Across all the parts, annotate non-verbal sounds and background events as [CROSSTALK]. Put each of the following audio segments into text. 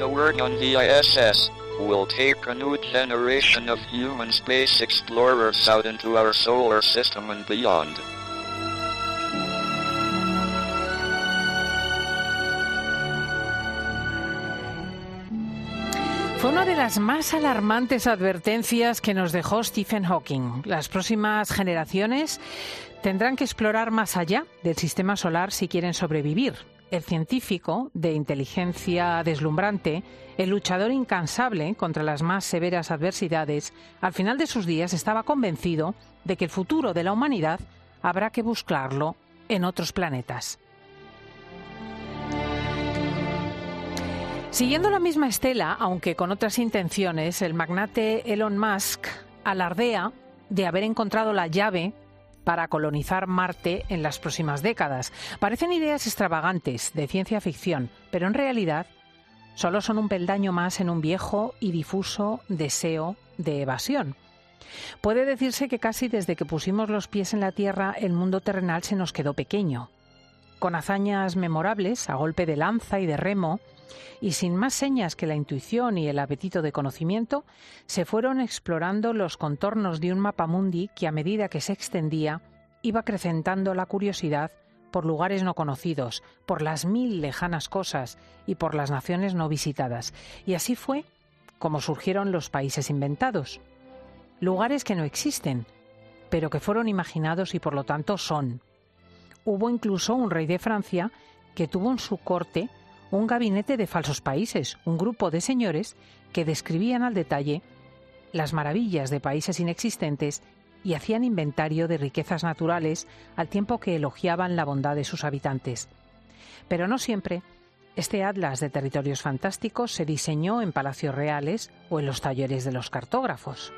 The work on the ISS will take a new generation of human space explorers out into our solar system and beyond. Fue una de las más alarmantes advertencias que nos dejó Stephen Hawking. Las próximas generaciones tendrán que explorar más allá del sistema solar si quieren sobrevivir. El científico de inteligencia deslumbrante, el luchador incansable contra las más severas adversidades, al final de sus días estaba convencido de que el futuro de la humanidad habrá que buscarlo en otros planetas. Siguiendo la misma estela, aunque con otras intenciones, el magnate Elon Musk alardea de haber encontrado la llave para colonizar Marte en las próximas décadas. Parecen ideas extravagantes de ciencia ficción, pero en realidad solo son un peldaño más en un viejo y difuso deseo de evasión. Puede decirse que casi desde que pusimos los pies en la Tierra el mundo terrenal se nos quedó pequeño. Con hazañas memorables, a golpe de lanza y de remo, y sin más señas que la intuición y el apetito de conocimiento, se fueron explorando los contornos de un mapa mundi que a medida que se extendía iba acrecentando la curiosidad por lugares no conocidos, por las mil lejanas cosas y por las naciones no visitadas. Y así fue como surgieron los países inventados. Lugares que no existen, pero que fueron imaginados y por lo tanto son. Hubo incluso un rey de Francia que tuvo en su corte un gabinete de falsos países, un grupo de señores que describían al detalle las maravillas de países inexistentes y hacían inventario de riquezas naturales al tiempo que elogiaban la bondad de sus habitantes. Pero no siempre este atlas de territorios fantásticos se diseñó en palacios reales o en los talleres de los cartógrafos.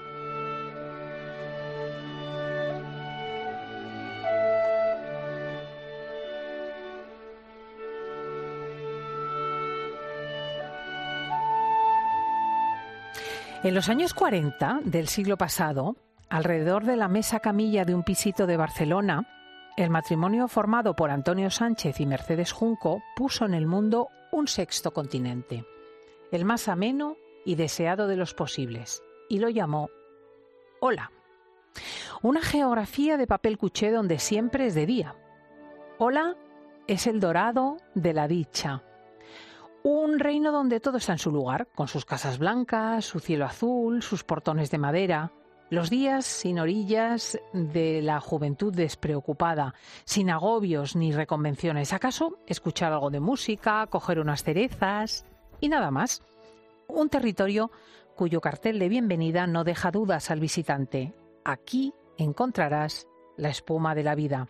En los años 40 del siglo pasado, alrededor de la mesa camilla de un pisito de Barcelona, el matrimonio formado por Antonio Sánchez y Mercedes Junco puso en el mundo un sexto continente, el más ameno y deseado de los posibles, y lo llamó Hola. Una geografía de papel cuché donde siempre es de día. Hola es el dorado de la dicha, un reino donde todo está en su lugar, con sus casas blancas, su cielo azul, sus portones de madera, los días sin orillas de la juventud despreocupada, sin agobios ni reconvenciones. ¿Acaso escuchar algo de música, coger unas cerezas y nada más? Un territorio cuyo cartel de bienvenida no deja dudas al visitante. Aquí encontrarás la espuma de la vida.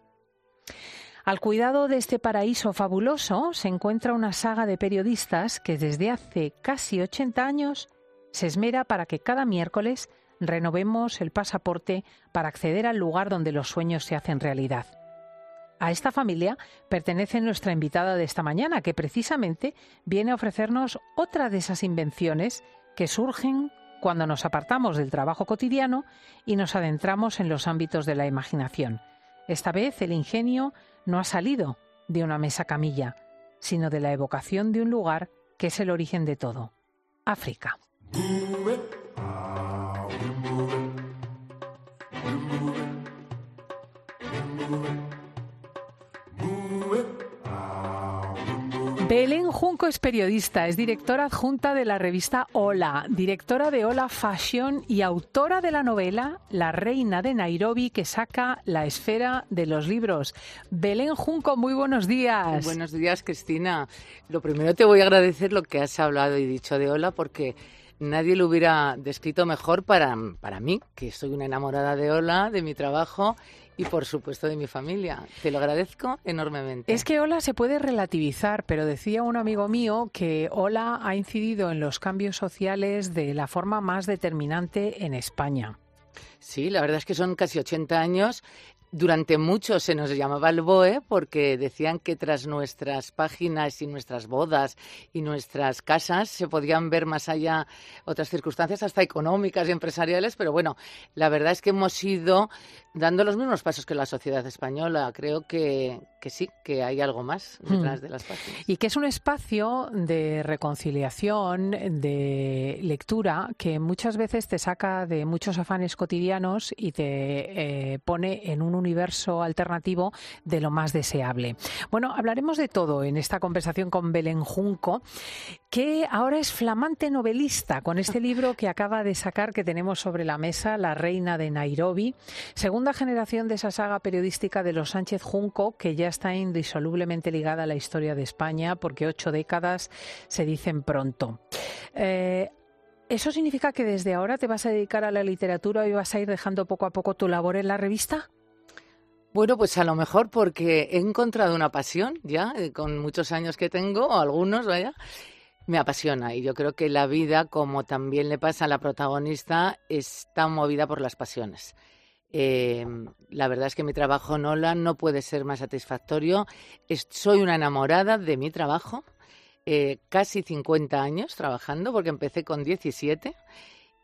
Al cuidado de este paraíso fabuloso se encuentra una saga de periodistas que desde hace casi 80 años se esmera para que cada miércoles renovemos el pasaporte para acceder al lugar donde los sueños se hacen realidad. A esta familia pertenece nuestra invitada de esta mañana, que precisamente viene a ofrecernos otra de esas invenciones que surgen cuando nos apartamos del trabajo cotidiano y nos adentramos en los ámbitos de la imaginación. Esta vez el ingenio no ha salido de una mesa camilla, sino de la evocación de un lugar que es el origen de todo, África. Belén Junco es periodista, es directora adjunta de la revista Hola, directora de Hola Fashion y autora de la novela La Reina de Nairobi que saca la esfera de los libros. Belén Junco, muy buenos días. buenos días, Cristina. Lo primero te voy a agradecer lo que has hablado y dicho de Hola porque nadie lo hubiera descrito mejor para, para mí, que soy una enamorada de Hola, de mi trabajo y por supuesto de mi familia. Te lo agradezco enormemente. Es que Hola se puede relativizar, pero decía un amigo mío que Hola ha incidido en los cambios sociales de la forma más determinante en España. Sí, la verdad es que son casi 80 años durante mucho se nos llamaba el BOE porque decían que tras nuestras páginas y nuestras bodas y nuestras casas se podían ver más allá otras circunstancias, hasta económicas y empresariales, pero bueno, la verdad es que hemos ido dando los mismos pasos que la sociedad española. Creo que, que sí, que hay algo más detrás Mm. de las páginas. Y que es un espacio de reconciliación, de lectura, que muchas veces te saca de muchos afanes cotidianos y te eh, pone en un universo alternativo de lo más deseable. Bueno, hablaremos de todo en esta conversación con Belén Junco, que ahora es flamante novelista con este libro que acaba de sacar que tenemos sobre la mesa, La Reina de Nairobi, segunda generación de esa saga periodística de los Sánchez Junco, que ya está indisolublemente ligada a la historia de España, porque ocho décadas se dicen pronto. Eh, ¿Eso significa que desde ahora te vas a dedicar a la literatura y vas a ir dejando poco a poco tu labor en la revista? Bueno, pues a lo mejor porque he encontrado una pasión ya, eh, con muchos años que tengo, o algunos, vaya, me apasiona. Y yo creo que la vida, como también le pasa a la protagonista, está movida por las pasiones. Eh, la verdad es que mi trabajo en Ola no puede ser más satisfactorio. Soy una enamorada de mi trabajo. eh, casi 50 años trabajando, porque empecé con 17.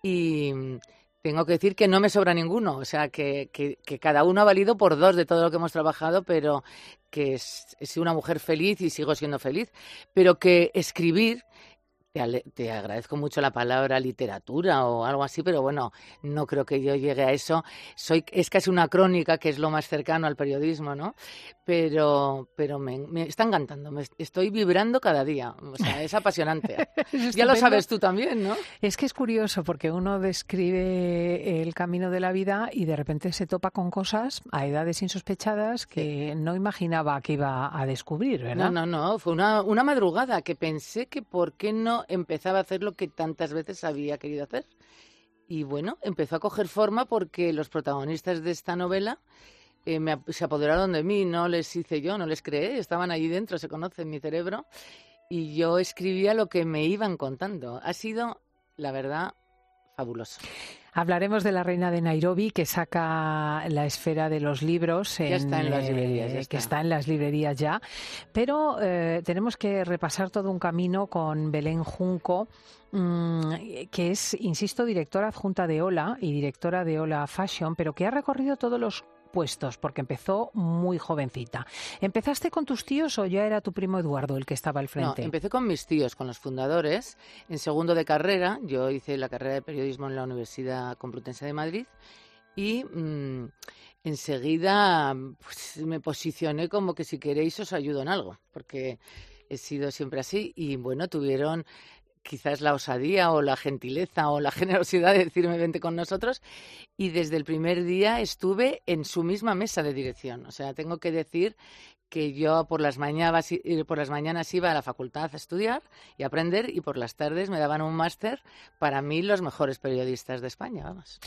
Y mm, tengo que decir que no me sobra ninguno. O sea, que, que- que cada uno ha valido por dos de todo lo que hemos trabajado, pero que sido una mujer feliz y sigo siendo feliz. Pero que escribir, te, ale- te agradezco mucho la palabra literatura o algo así, pero bueno, no creo que yo llegue a eso. Soy, es casi una crónica, que es lo más cercano al periodismo, ¿no? Pero, pero me, me está encantando, me estoy vibrando cada día. O sea, es apasionante. [LAUGHS] ya lo sabes tú también, ¿no? Es que es curioso porque uno describe el camino de la vida y de repente se topa con cosas a edades insospechadas que no imaginaba que iba a descubrir, ¿verdad? No, no, no, fue una, una madrugada que pensé que por qué no empezaba a hacer lo que tantas veces había querido hacer. Y bueno, empezó a coger forma porque los protagonistas de esta novela eh, se apoderaron de mí, no les hice yo, no les creé, estaban allí dentro, se conocen en mi cerebro, y yo escribía lo que me iban contando. Ha sido, la verdad, fabuloso. Hablaremos de la reina de Nairobi que saca la esfera de los libros, Ya está en las eh, librerías, ya que está. está en las librerías ya. Pero eh, tenemos que repasar todo un camino con Belén Junco, mm, que es, insisto, directora adjunta de Ola y directora de Ola Fashion, pero que ha recorrido todos los puestos porque empezó muy jovencita. ¿Empezaste con tus tíos o ya era tu primo Eduardo el que estaba al No, frente? empecé con mis tíos, con los fundadores. En segundo de carrera, yo hice la carrera de periodismo en la Universidad Complutense de Madrid y mm, enseguida pues, me posicioné como que si queréis os ayudo en algo, porque he sido siempre así y bueno, tuvieron quizás la osadía o la gentileza o la [LAUGHS] generosidad de decirme vente con nosotros y desde el primer día estuve en su misma mesa de dirección. O sea, tengo que decir que yo por las, mañanas, por las mañanas iba a la facultad a estudiar y aprender y por las tardes me daban un máster para mí los mejores periodistas de España, vamos.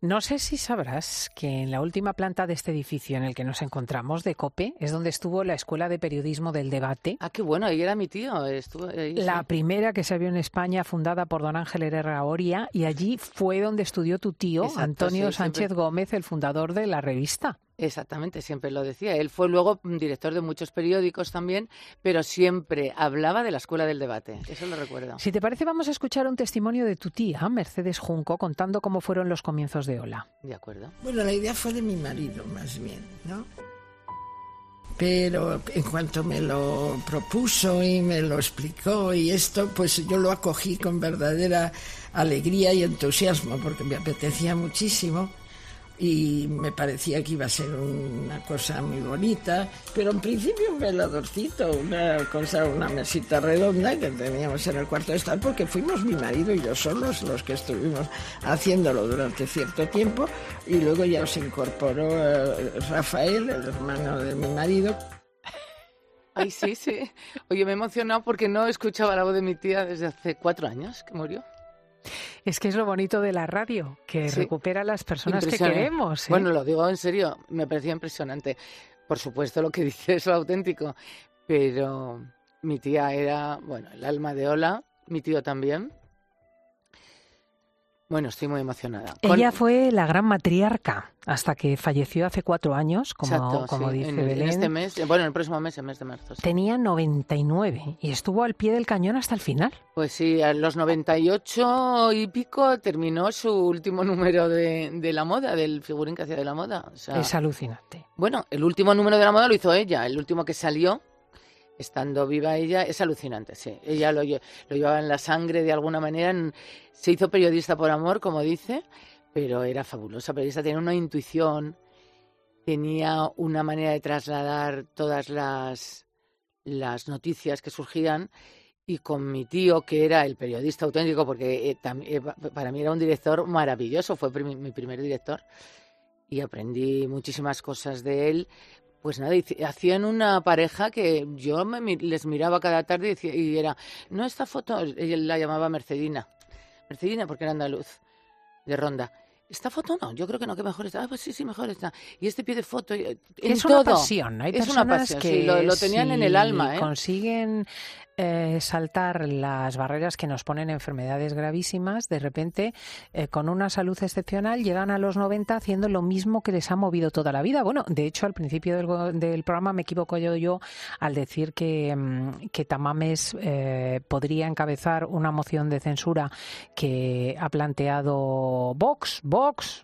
No sé si sabrás que en la última planta de este edificio en el que nos encontramos, de COPE, es donde estuvo la Escuela de Periodismo del Debate. Ah, qué bueno, ahí era mi tío. Estuvo ahí, La sí. primera que se vio en España, fundada por don Ángel Herrera Oria, y allí fue donde estudió tu tío, Exacto, Antonio sí, Sánchez siempre- Gómez, el fundador de la revista. Exactamente, siempre lo decía. Él fue luego mm, director de muchos periódicos también, pero siempre hablaba de la escuela del debate. Eso lo recuerdo. Si te parece, vamos a escuchar un testimonio de tu tía, Mercedes Junco, contando cómo fueron los comienzos de Ola. De acuerdo. Bueno, la idea fue de mi marido, más bien, ¿no? Pero en cuanto me lo propuso y me lo explicó y esto, pues yo lo acogí con verdadera alegría y entusiasmo, porque me apetecía muchísimo y me parecía que iba a ser una cosa muy bonita, pero en principio un veladorcito, una cosa, una mesita redonda que teníamos en el cuarto de estar, porque fuimos mi marido y yo solos los que estuvimos haciéndolo durante cierto tiempo, y luego ya se incorporó eh, Rafael, el hermano de mi marido, Ay, sí, sí. Oye, me he emocionado porque no escuchaba la voz de mi tía desde hace cuatro años que murió. Es que es lo bonito de la radio, que Sí. recupera a las personas que queremos. ¿eh? Bueno, lo digo en serio, me parecía impresionante. Por supuesto, lo que [LAUGHS] dice es lo auténtico, pero mi tía era, bueno, el alma de Ola, mi tío también. Bueno, estoy muy emocionada. Ella fue la gran matriarca hasta que falleció hace cuatro años, como, como dice Belén. En este mes, bueno, el próximo mes, el mes de marzo. Tenía 99 y estuvo al pie del cañón hasta el final. Pues sí, a los 98 y pico terminó su último [LAUGHS] número de, de la moda, del figurín que hacía de la moda. es alucinante. Bueno, el último número de la moda lo hizo ella, el último que salió estando viva ella, es alucinante, sí. Ella lo, llevaba en la sangre de alguna manera. se hizo periodista por amor, como dice, pero era fabulosa periodista. Tenía una intuición, tenía una manera de trasladar todas las, las noticias que surgían. Y con mi tío, que era el periodista auténtico, porque eh, eh, para mí era un director maravilloso, fue mi primer director y aprendí muchísimas cosas de él, pues nada, hacían una pareja que yo les miraba cada tarde y, y era, no esta foto, ella la llamaba Mercedina, Mercedina porque era andaluz, de Ronda. Esta foto no, yo creo que no, que mejor está. Ah, pues sí, sí, mejor está. Y este pie de foto. En es una pasión. Hay es una pasión, que lo, tenían en el alma. ¿eh? Consiguen eh, saltar las barreras que nos ponen enfermedades gravísimas, de repente, eh, con una salud excepcional, llegan a los 90 haciendo lo mismo que les ha movido toda la vida. Bueno, de hecho, al principio del, programa me equivoco yo, yo al decir que, mm, que Tamames eh, podría encabezar una moción de censura que ha planteado Vox. Vox,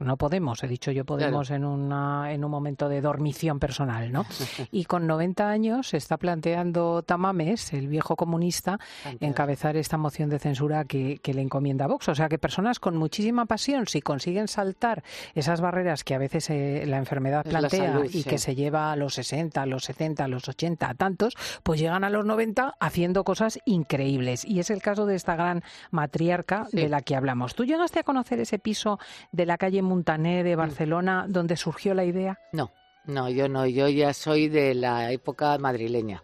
no podemos, he dicho yo podemos en, una, en un momento de dormición personal, ¿no? [LAUGHS] Y con 90 años se está planteando Tamames, el viejo comunista encabezar esta moción de censura que, le encomienda Vox. O sea que personas con muchísima pasión, si consiguen saltar esas barreras que a veces eh, la enfermedad plantea y que se lleva a los 60, a los 70, a los 80, a tantos, pues llegan a los 90 haciendo cosas increíbles. Y es el caso de esta gran matriarca de la que hablamos. ¿Tú llegaste a conocer ese piso de la calle Montané de mm. Barcelona donde surgió la idea? No. No, yo no, yo ya soy de la época madrileña.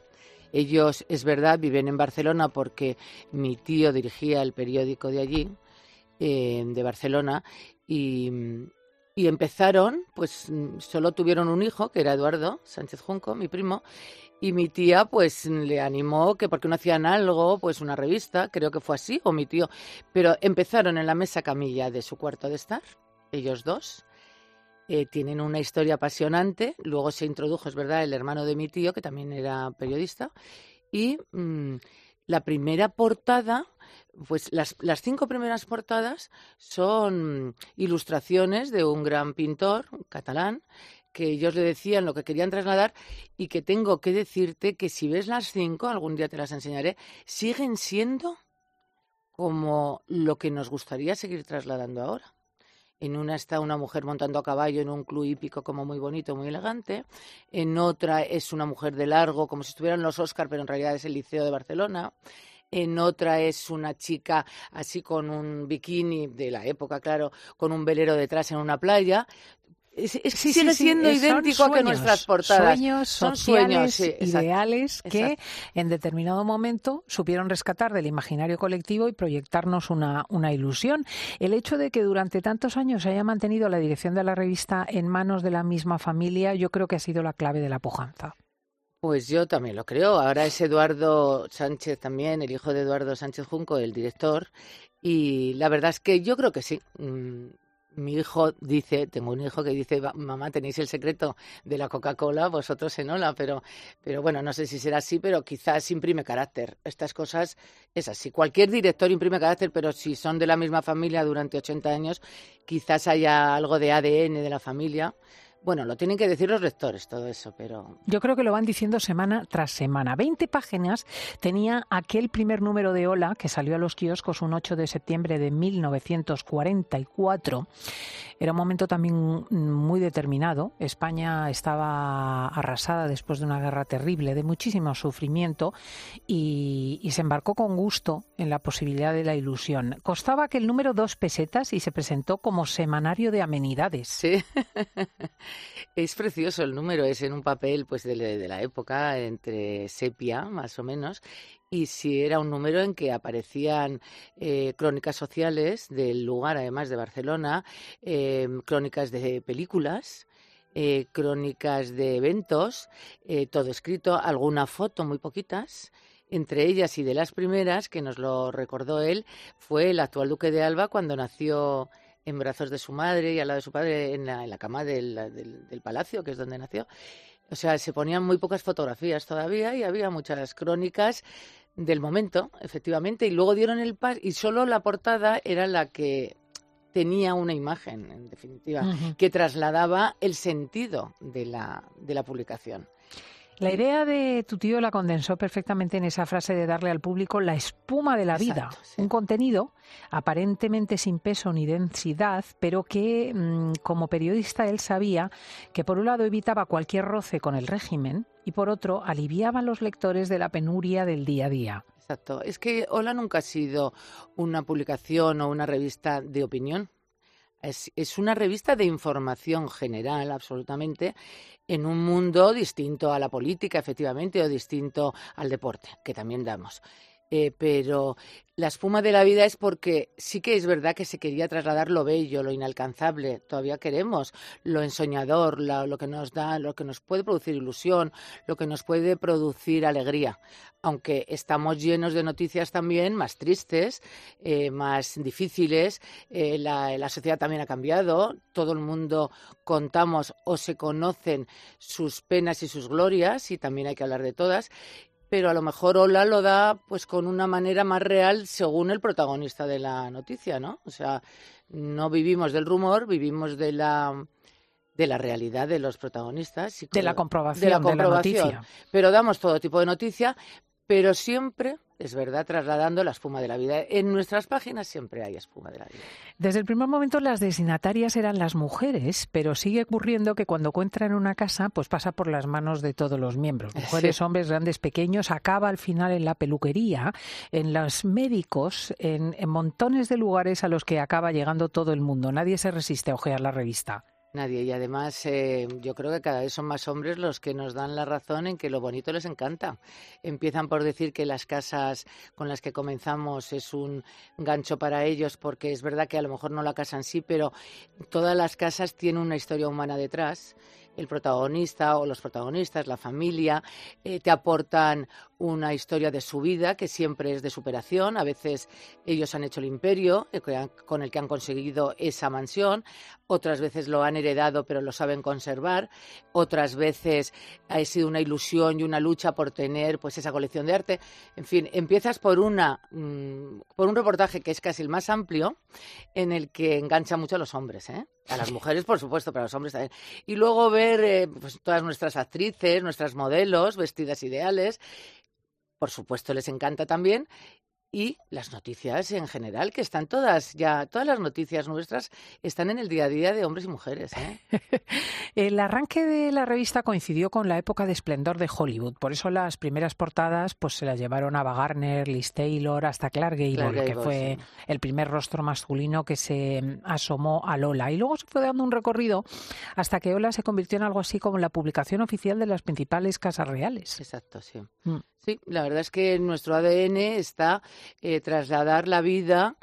Ellos, es verdad, viven en Barcelona porque mi tío dirigía el periódico de allí, eh, de Barcelona, y, empezaron, pues solo tuvieron un hijo, que era Eduardo Sánchez Junco, mi primo, y mi tía pues le animó que porque no hacían algo, pues una revista, creo que fue así, o mi tío, pero empezaron en la mesa camilla de su cuarto de estar, ellos dos, eh, tienen una historia apasionante. Luego se introdujo, es verdad, el hermano de mi tío, que también era periodista. Y mm, la primera portada, pues las, las, cinco primeras portadas son ilustraciones de un gran pintor catalán que ellos le decían lo que querían trasladar y que tengo que decirte que si ves las cinco, algún día te las enseñaré, siguen siendo como lo que nos gustaría seguir trasladando ahora. En una está una mujer montando a caballo en un club hípico como muy bonito, muy elegante. En otra es una mujer de largo, como si estuvieran los Oscar, pero en realidad es el Liceo de Barcelona. En otra es una chica así con un bikini de la época, claro, con un velero detrás en una playa sigue siendo idéntico a que nuestras portadas. Sueños son sueños ideales que en determinado momento supieron rescatar del imaginario colectivo y proyectarnos una, una ilusión. El hecho de que durante tantos años se haya mantenido la dirección de la revista en manos de la misma familia, yo creo que ha sido la clave de la pujanza. Pues yo también lo creo. Ahora es Eduardo Sánchez también, el hijo de Eduardo Sánchez Junco, el director. Y la verdad es que yo creo que sí. Mi hijo dice, tengo un hijo que dice, mamá, tenéis el secreto de la Coca-Cola, vosotros en Ola, pero, pero bueno, no sé si será así, pero quizás imprime carácter. Estas cosas es así. Cualquier director imprime carácter, pero si son de la misma familia durante 80 años, quizás haya algo de ADN de la familia. Bueno, lo tienen que decir los lectores todo eso, pero... Yo creo que lo van diciendo semana tras semana. Veinte páginas tenía aquel primer número de Ola que salió a los kioscos un 8 de septiembre de 1944. Era un momento también muy determinado. España estaba arrasada después de una guerra terrible, de muchísimo sufrimiento, y, y se embarcó con gusto en la posibilidad de la ilusión. Costaba que el número dos pesetas y se presentó como semanario de amenidades. Sí. [LAUGHS] Es precioso el número, es en un papel pues de, la época, entre sepia más o menos, y si era un número en que aparecían eh, crónicas sociales del lugar, además de Barcelona, eh, crónicas de películas, eh, crónicas de eventos, todo escrito, alguna foto, muy poquitas, Entre ellas y de las primeras, que nos lo recordó él, fue el actual duque de Alba cuando nació en brazos de su madre y al lado de su padre en la, cama del, del, palacio, que es donde nació. O sea, se ponían muy pocas fotografías todavía y había muchas crónicas del momento, efectivamente, y luego dieron el pas y solo la portada era la que tenía una imagen, en definitiva, que trasladaba el sentido de la, de la publicación. La idea de tu tío la condensó perfectamente en esa frase de darle al público la espuma de la vida, un contenido aparentemente sin peso ni densidad, pero que mm, como periodista él sabía que por un lado evitaba cualquier roce con el régimen y por otro aliviaba a los lectores de la penuria del día a día. Exacto. Es que Hola nunca ha sido una publicación o una revista de opinión. Es, es, una revista de información general, absolutamente, en un mundo distinto a la política, efectivamente, o distinto al deporte, que también damos. Eh, pero la espuma de la vida es porque sí que es verdad que se quería trasladar lo bello, lo inalcanzable, todavía queremos lo ensoñador, lo que nos da, lo que nos puede producir ilusión, lo que nos puede producir alegría, aunque estamos llenos de noticias también más tristes, eh, más difíciles, eh, la, la sociedad también ha cambiado, todo el mundo contamos o se conocen sus penas y sus glorias y también hay que hablar de todas pero a lo mejor Hola lo da pues con una manera más real según el protagonista de la noticia, ¿no? O sea, no vivimos del rumor, vivimos de la de la realidad de los protagonistas. Y de, la comprobación, de la comprobación. De la noticia. Pero damos todo tipo de noticia, pero siempre, es verdad, trasladando la espuma de la vida. En nuestras páginas siempre hay espuma de la vida. Desde el primer momento las destinatarias eran las mujeres, pero sigue ocurriendo que cuando en una casa, pues pasa por las manos de todos los miembros, [LAUGHS] mujeres, hombres, grandes, pequeños, acaba al final en la peluquería, en los médicos, en, en montones de lugares a los que acaba llegando todo el mundo. Nadie se resiste a ojear la revista. Nadie. Y además eh, yo creo que cada vez son más hombres los que nos dan la razón en que lo bonito les encanta. Empiezan por decir que las casas con las que comenzamos es un gancho para ellos porque es verdad que a lo mejor no la casa en sí, pero todas las casas tienen una historia humana detrás el protagonista o los protagonistas, la familia, eh, te aportan una historia de su vida que siempre es de superación. A veces ellos han hecho el imperio eh, con el que han conseguido esa mansión, otras veces lo han heredado pero lo saben conservar, otras veces ha sido una ilusión y una lucha por tener pues esa colección de arte. En fin, empiezas por una mm, por un reportaje que es casi el más amplio en el que engancha mucho a los hombres, ¿eh? A las mujeres, por supuesto, pero a los hombres también. Y luego ver eh, pues, todas nuestras actrices, nuestras modelos, vestidas ideales. Por supuesto, les encanta también y las noticias en general, que están todas ya, todas las noticias nuestras están en el día a día de hombres y mujeres. ¿eh? [LAUGHS] el arranque de la revista coincidió con la época de esplendor de Hollywood, por eso las primeras portadas pues se las llevaron a Garner, Liz Taylor, hasta Clark Gable, que fue el primer rostro masculino que se mm, asomó a Lola. Y luego se fue dando un recorrido hasta que Lola se convirtió en algo así como la publicación oficial de las principales casas reales. Exacto, sí. Mm. Sí, la verdad es que nuestro ADN está eh, trasladar la vida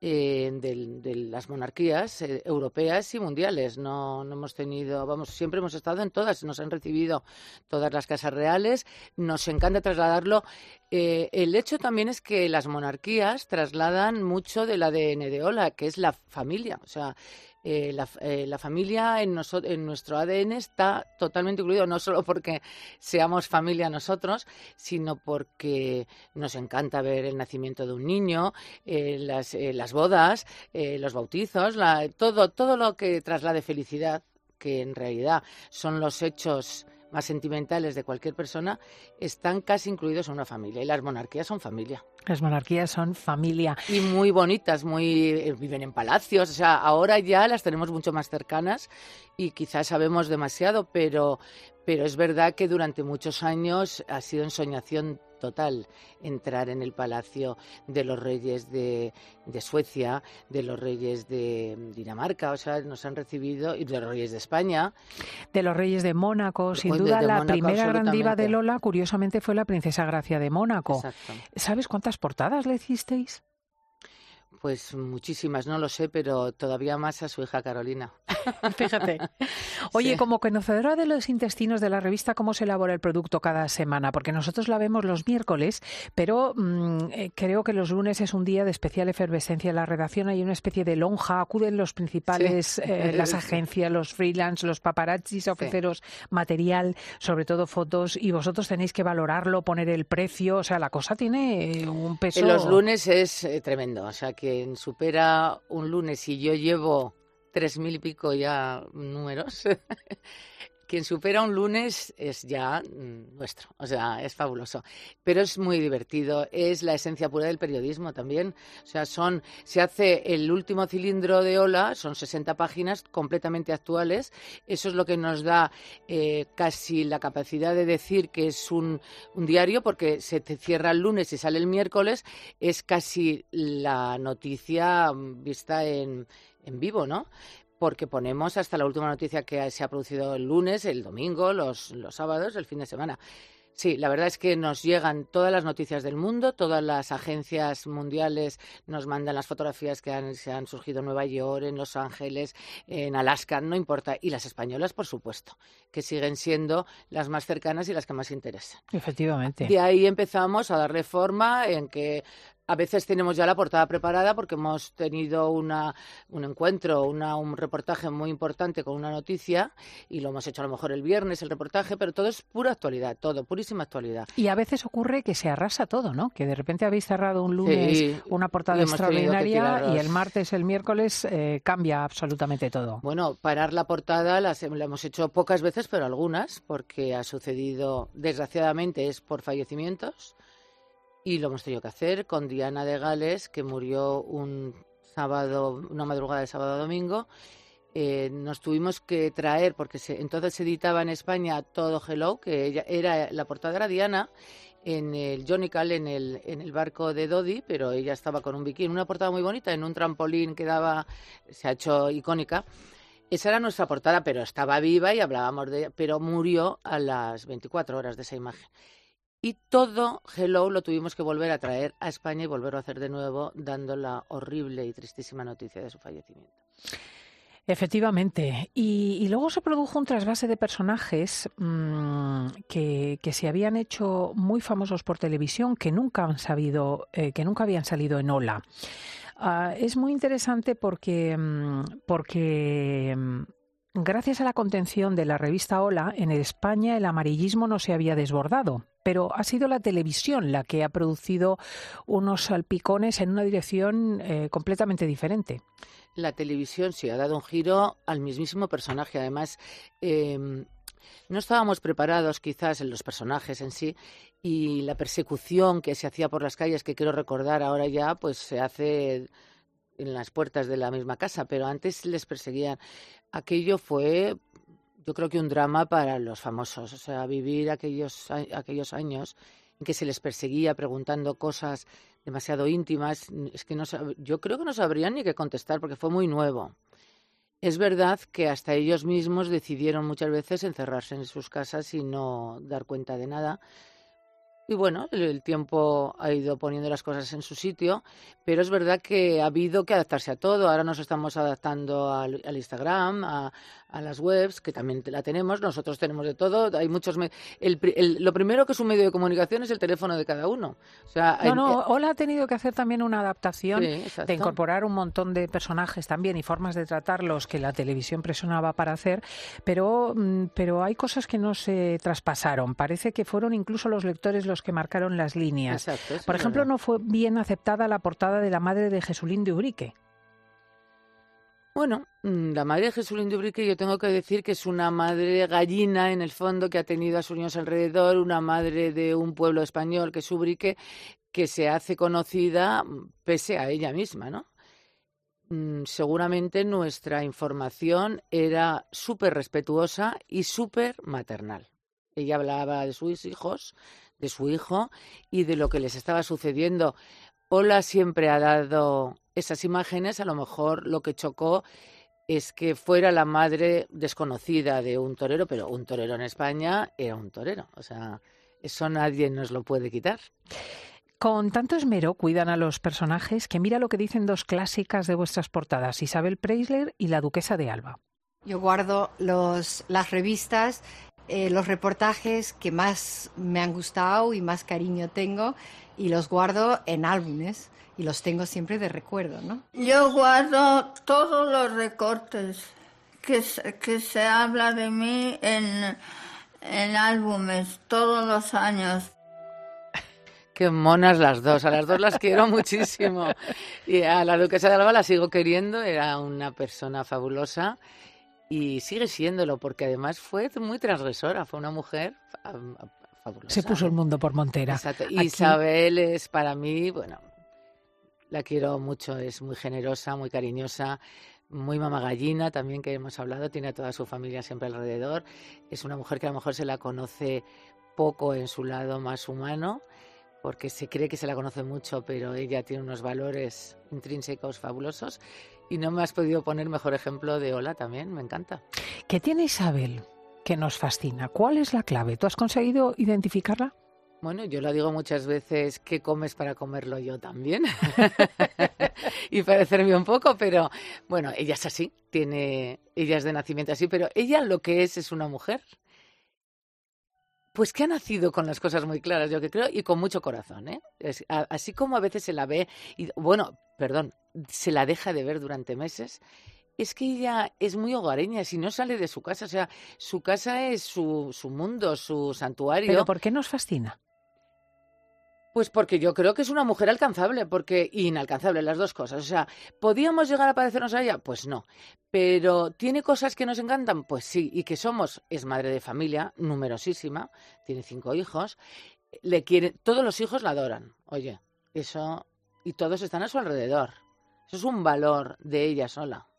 eh, de, las monarquías eh, europeas y mundiales. No, no, hemos tenido, vamos, siempre hemos estado en todas, nos han recibido todas las casas reales, nos encanta trasladarlo. el hecho también es que las monarquías trasladan mucho del ADN de Ola, que es la familia. O sea, eh, eh, la, familia en, en, nuestro ADN está totalmente incluido, no solo porque seamos familia nosotros, sino porque nos encanta ver el nacimiento de un niño, eh, las, las, bodas, los bautizos, todo, todo lo que traslade felicidad, que en realidad son los hechos más sentimentales de cualquier persona, están casi incluidos en una familia. Y las monarquías son familia. Las monarquías son familia. Y muy bonitas, muy eh, viven en palacios. O sea, ahora ya las tenemos mucho más cercanas y quizás sabemos demasiado, pero, pero es verdad que durante muchos años ha sido ensoñación total entrar en el palacio de los reyes de, Suecia, de los reyes de Dinamarca, o sea, nos han recibido, y de los reyes de España. De los reyes de Mónaco, sin duda la primera gran diva de Lola, curiosamente, fue la princesa Gracia de Mónaco. ¿Sabes cuántas portadas le hicisteis? Pues muchísimas, no lo sé, pero todavía más a su hija Carolina. [LAUGHS] Fíjate. [LAUGHS] Oye, como conocedora de los intestinos de la revista, ¿cómo se elabora el producto cada semana? Porque nosotros la vemos los miércoles, pero mm, eh, creo que los lunes es un día de especial efervescencia en la redacción. Hay una especie de lonja, acuden los principales, eh, [LAUGHS] las agencias, los freelance, los paparazzis a ofreceros material, sobre todo fotos, y vosotros tenéis que valorarlo, poner el precio. O sea, la cosa tiene un peso. En los lunes es eh, tremendo. O sea, supera un lunes y yo llevo tres mil y pico ya números. [LAUGHS] Quien supera un lunes es ya mm, nuestro, o sea, es fabuloso. Pero es muy divertido, es la esencia pura del periodismo también. O sea, son, se hace el último cilindro de Ola, son 60 páginas completamente actuales. Eso es lo que nos da eh, casi la capacidad de decir que es un, un diario, porque se te cierra el lunes y sale el miércoles. Es casi la noticia mm, vista en en vivo, ¿no? Porque ponemos hasta la última noticia que se ha producido el lunes, el domingo, los, los sábados, el fin de semana. Sí, la verdad es que nos llegan todas las noticias del mundo, todas las agencias mundiales nos mandan las fotografías que han, se han surgido en Nueva York, en Los Ángeles, en Alaska, no importa. Y las españolas, por supuesto, que siguen siendo las más cercanas y las que más interesan. Efectivamente. De ahí empezamos a darle forma en que a veces tenemos ya la portada preparada porque hemos tenido una, un encuentro, una, un reportaje muy importante con una noticia y lo hemos hecho a lo mejor el viernes el reportaje, pero todo es pura actualidad, todo, purísima actualidad. Y a veces ocurre que se arrasa todo, ¿no? Que de repente habéis cerrado un lunes una portada extraordinaria y el martes, el miércoles eh, cambia absolutamente todo. Bueno, parar la portada la hemos hecho pocas veces, pero algunas, porque ha sucedido, desgraciadamente, es por fallecimientos y lo hemos tenido que hacer con Diana de Gales, que murió un sábado, una madrugada de sábado a domingo. Eh, nos tuvimos que traer, porque entonces se editaba en España todo Hello, que ella era la portada era Diana, en el Johnny Cal, en el, en el barco de Dodi, pero ella estaba con un bikini, una portada muy bonita, en un trampolín que daba, se ha hecho icónica. Esa era nuestra portada, pero estaba viva y hablábamos de ella, pero murió a las 24 horas de esa imagen. Y todo Hello lo tuvimos que volver a traer a España y volverlo a hacer de nuevo, dando la horrible y tristísima noticia de su fallecimiento. Efectivamente. Y, luego se produjo un trasvase de personajes mmm, que, se habían hecho muy famosos por televisión, que nunca han sabido, eh, que nunca habían salido en Ola. Uh, es muy interesante porque, mm, porque mm, Gracias a la contención de la revista Hola, en España el amarillismo no se había desbordado, pero ha sido la televisión la que ha producido unos salpicones en una dirección eh, completamente diferente. La televisión sí ha dado un giro al mismísimo personaje. Además, em, no estábamos preparados quizás en los personajes en sí y la persecución que se hacía por las calles, que quiero recordar ahora ya, pues se hace en las puertas de la misma casa, pero antes les perseguían. Aquello fue, yo creo que un drama para los famosos, o sea, vivir aquellos, aquellos años en que se les perseguía preguntando cosas demasiado íntimas, es que no, yo creo que no sabrían ni qué contestar porque fue muy nuevo. Es verdad que hasta ellos mismos decidieron muchas veces encerrarse en sus casas y no dar cuenta de nada, y bueno, el tiempo ha ido poniendo las cosas en su sitio, pero es verdad que ha habido que adaptarse a todo. Ahora nos estamos adaptando al, Instagram, a, las webs, que también la tenemos. Nosotros tenemos de todo. Hay muchos. lo primero que es un medio de comunicación es el teléfono de cada uno. O sea, no, no. Hola ha tenido que hacer también una adaptación de incorporar un montón de personajes también y formas de tratarlos que la televisión presionaba para hacer, pero, mm, pero hay cosas que no se traspasaron. Parece que fueron incluso los lectores los que marcaron las líneas. Por ejemplo, no fue bien aceptada la portada de la madre de Jesulín de Ubrique. Bueno, mm, la madre de Jesulín de Ubrique yo tengo que decir que es una madre gallina en el fondo que ha tenido a sus niños alrededor, una madre de un pueblo español que es Ubrique, que se hace conocida mm, pese a ella misma, ¿no? Mm, seguramente nuestra información era súper respetuosa y súper maternal. Ella hablaba de sus hijos, de su hijo y de lo que les estaba sucediendo. Ola siempre ha dado esas imágenes, a lo mejor lo que chocó es que fuera la madre desconocida de un torero, pero un torero en España era un torero, o sea, eso nadie nos lo puede quitar. Con tanto esmero cuidan a los personajes que mira lo que dicen dos clásicas de vuestras portadas, Isabel Preisler y la duquesa de Alba. Yo guardo los, las revistas, eh, los reportajes que más me han gustado y más cariño tengo y los guardo en álbumes y los tengo siempre de recuerdo, ¿no? Yo guardo todos los recortes que, que se habla de mí en, en álbumes todos los años. Qué monas las dos, a las dos las quiero muchísimo. Y a la duquesa de Alba la sigo queriendo, era una persona fabulosa y sigue siéndolo, porque además fue muy transgresora, fue una mujer fabulosa. Se puso el mundo por montera. Exacto. Isabel es para mí, bueno, la quiero mucho, es muy generosa, muy cariñosa, muy mamagallina también que hemos hablado, tiene a toda su familia siempre alrededor. Es una mujer que a lo mejor se la conoce poco en su lado más humano porque se cree que se la conoce mucho, pero ella tiene unos valores intrínsecos fabulosos. Y no me has podido poner mejor ejemplo de Ola también, me encanta. ¿Qué tiene Isabel que nos fascina? ¿Cuál es la clave? ¿Tú has conseguido identificarla? Bueno, yo lo digo muchas veces, ¿qué comes para comerlo yo también? [LAUGHS] [LAUGHS] y parecerme un poco, pero bueno, ella es así, tiene, ella es de nacimiento así, pero ella lo que es es una mujer pues que ha nacido con las cosas muy claras, yo que creo, y con mucho corazón, ¿eh? así como a veces se la ve, y bueno, perdón, se la deja de ver durante meses, es que ella es muy hogareña, si no sale de su casa, o sea, su casa es su, su mundo, su santuario. ¿Pero por qué nos fascina? Pues porque yo creo que es una mujer alcanzable, porque inalcanzable las dos cosas. O sea, ¿podíamos llegar a parecernos a ella? Pues no. Pero ¿tiene cosas que nos encantan? Pues sí. Y que somos, es madre de familia, numerosísima, tiene cinco hijos, le quiere, todos los hijos la adoran. Oye, eso, y todos están a su alrededor. Eso es un valor de ella sola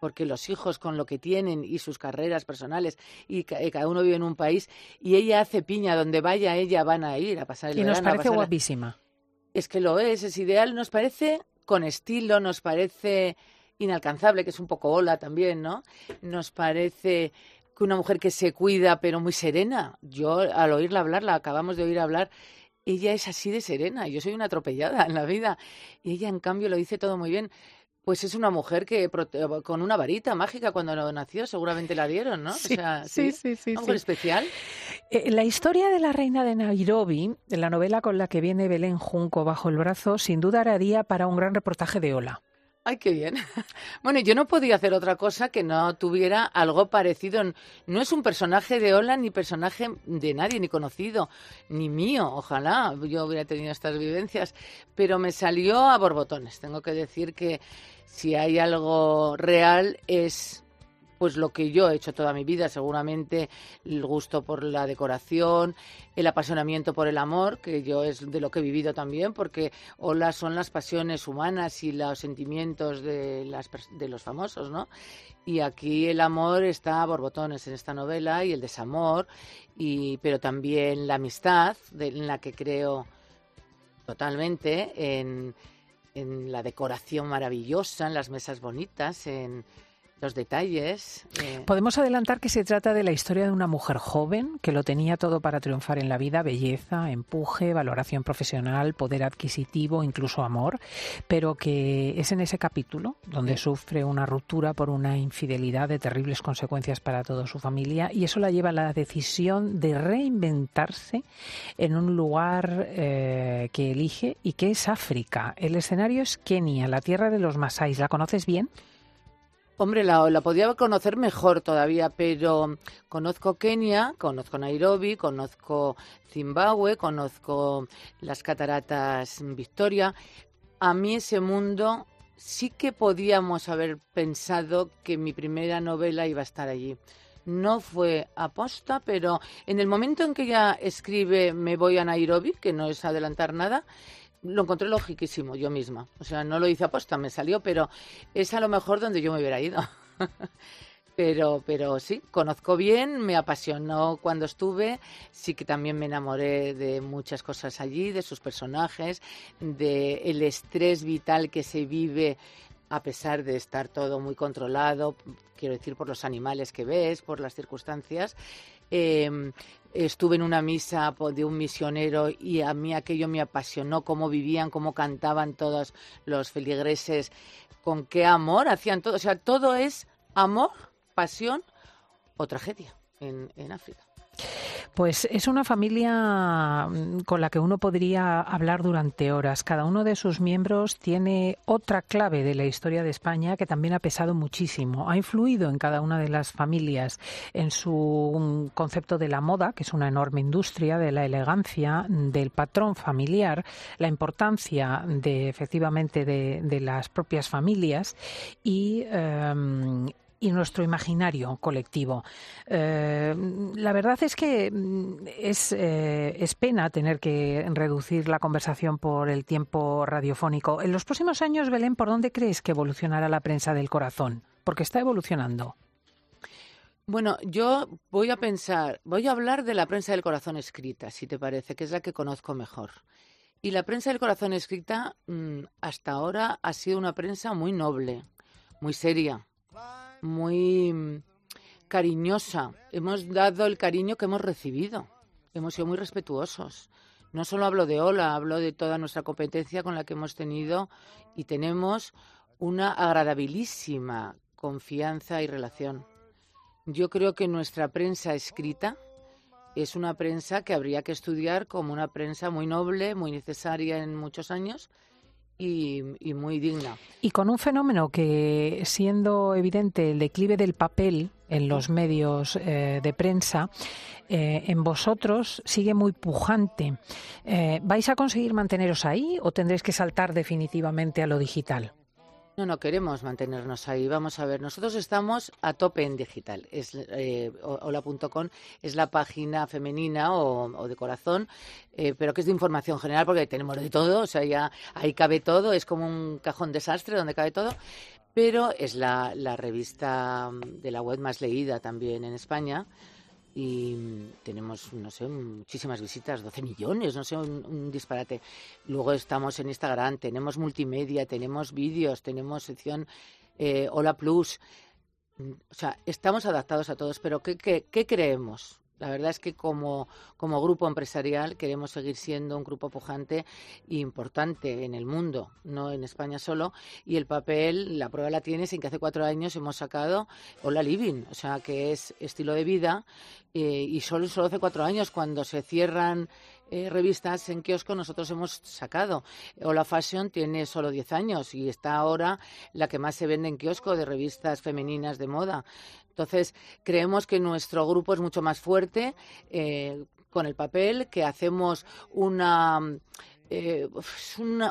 porque los hijos con lo que tienen y sus carreras personales y, cada uno vive en un país y ella hace piña donde vaya ella van a ir a pasar el y verano. Nos parece guapísima. Es que lo es, es ideal, nos parece con estilo, nos parece inalcanzable, que es un poco ola también, ¿no? Nos parece que una mujer que se cuida pero muy serena. Yo al oírla hablar, la acabamos de oír hablar, ella es así de serena, yo soy una atropellada en la vida y ella en cambio lo dice todo muy bien. Pues es una mujer que con una varita mágica cuando nació, seguramente la dieron, ¿no? Sí, sí, sí, sí, especial. Eh, la historia de la reina de Nairobi, la novela con la que viene Belén Junco bajo el brazo, sin duda haría para un gran reportaje de Ola. Ay, qué bien. [LAUGHS] Bueno, yo no podía hacer otra cosa que no tuviera algo parecido. No es un personaje de Ola ni personaje de nadie, ni conocido, ni mío. Ojalá yo hubiera tenido estas vivencias. Pero me salió a borbotones. Tengo que decir que si hay algo real es pues lo que yo he hecho toda mi vida, seguramente el gusto por la decoración, el apasionamiento por el amor, que yo es de lo que he vivido también, porque hola son las pasiones humanas y los sentimientos de, las, de los famosos, ¿no? Y aquí el amor está a borbotones en esta novela y el desamor, y, pero también la amistad, en la que creo totalmente, en en la decoración maravillosa, en las mesas bonitas, en los detalles. Eh. Podemos adelantar que se trata de la historia de una mujer joven que lo tenía todo para triunfar en la vida, belleza, empuje, valoración profesional, poder adquisitivo, incluso amor, pero que es en ese capítulo donde sufre una ruptura por una infidelidad de terribles consecuencias para toda su familia y eso la lleva a la decisión de reinventarse en un lugar eh, que elige y que es África. El escenario es Kenia, la tierra de los Masáis. ¿La conoces bien? Hombre, la, la podía conocer mejor todavía, pero conozco Kenia, conozco Nairobi, conozco Zimbabue, conozco las cataratas Victoria. A mí ese mundo sí que podíamos haber pensado que mi primera novela iba a estar allí. No fue aposta, pero en el momento en que ella escribe Me voy a Nairobi, que no es adelantar nada, lo encontré logiquísimo yo misma. O sea, no lo hice aposta, me salió, pero es a lo mejor donde yo me hubiera ido. [LAUGHS] pero, pero sí, conozco bien, me apasionó cuando estuve, sí que también me enamoré de muchas cosas allí, de sus personajes, de el estrés vital que se vive a pesar de estar todo muy controlado, quiero decir, por los animales que ves, por las circunstancias. Em, estuve en una misa de un misionero y a mí aquello me apasionó, cómo vivían, cómo cantaban todos los feligreses, con qué amor hacían todo. O sea, todo es amor pasión o tragedia en, en África. Pues es una familia mm, con la que uno podría hablar durante horas. Cada uno de sus miembros tiene otra clave de la historia de España que también ha pesado muchísimo. Ha influido en cada una de las familias en su concepto de la moda, que es una enorme industria, de la elegancia, del patrón familiar, la importancia de efectivamente de, las propias familias y em, y nuestro imaginario colectivo. Eh, la verdad es que mm, es, eh, es, pena tener que reducir la conversación por el tiempo radiofónico. En los próximos años, Belén, ¿por dónde crees que evolucionará la prensa del corazón? Porque está evolucionando. Bueno, yo voy a pensar, voy a hablar de la prensa del corazón escrita, si te parece, que es la que conozco mejor. Y la prensa del corazón escrita mm, hasta ahora ha sido una prensa muy noble, muy seria, muy mm, cariñosa. Hemos dado el cariño que hemos recibido. Hemos sido muy respetuosos. No solo hablo de Ola, hablo de toda nuestra competencia con la que hemos tenido y tenemos una agradabilísima confianza y relación. Yo creo que nuestra prensa escrita es una prensa que habría que estudiar como una prensa muy noble, muy necesaria en muchos años y, muy digna. Y con un fenómeno que, siendo evidente el declive del papel en los medios eh, de prensa, eh, en vosotros sigue muy pujante. Eh, ¿Vais a conseguir manteneros ahí o tendréis que saltar definitivamente a lo digital? No, no queremos mantenernos ahí. Vamos a ver, nosotros estamos a tope en digital. Es eh, hola.com es la página femenina o, de corazón, eh, pero que es de información general porque tenemos de todo, o sea, ya ahí cabe todo, es como un cajón desastre donde cabe todo. Pero es la revista de la web más leída también en España y tenemos, no sé, muchísimas visitas, 12 millones, no sé, un, disparate. Luego estamos en Instagram, tenemos multimedia, tenemos vídeos, tenemos sección eh, Hola Plus. O sea, estamos adaptados a todos, pero ¿qué, qué, qué creemos? La verdad es que como, como, grupo empresarial queremos seguir siendo un grupo pujante e importante en el mundo, no en España solo. Y el papel, la prueba la tienes en que hace cuatro años hemos sacado Hola Living, o sea, que es estilo de vida. Eh, y solo, solo hace cuatro años, cuando se cierran eh, revistas en kiosco nosotros hemos sacado. Hola Fashion tiene solo diez años y está ahora la que más se vende en kiosco de revistas femeninas de moda. Entonces, creemos que nuestro grupo es mucho más fuerte eh, con el papel, que hacemos una... Eh,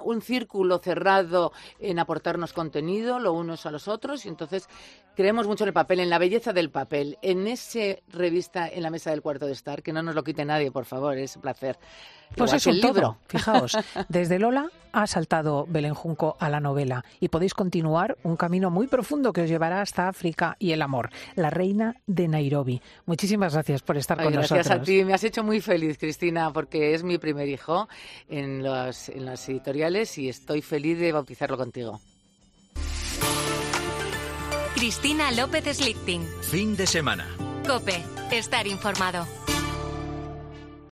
un círculo cerrado en aportarnos contenido, lo unos a los otros, y entonces creemos mucho en el papel, en la belleza del papel, en ese revista en la mesa del cuarto de estar, que no nos lo quite nadie, por favor, es un placer. Pues es un libro. Fijaos, [LAUGHS] desde Lola ha saltado Belén Junco a la novela y podéis continuar un camino muy profundo que os llevará hasta África y el amor. La reina de Nairobi. Muchísimas gracias por estar con nosotros. Gracias a ti. Me has hecho muy feliz, Cristina, porque es mi primer hijo en, los, en las editoriales y estoy feliz de bautizarlo contigo. Cristina López Slichting. Fin de semana. Cope, estar informado.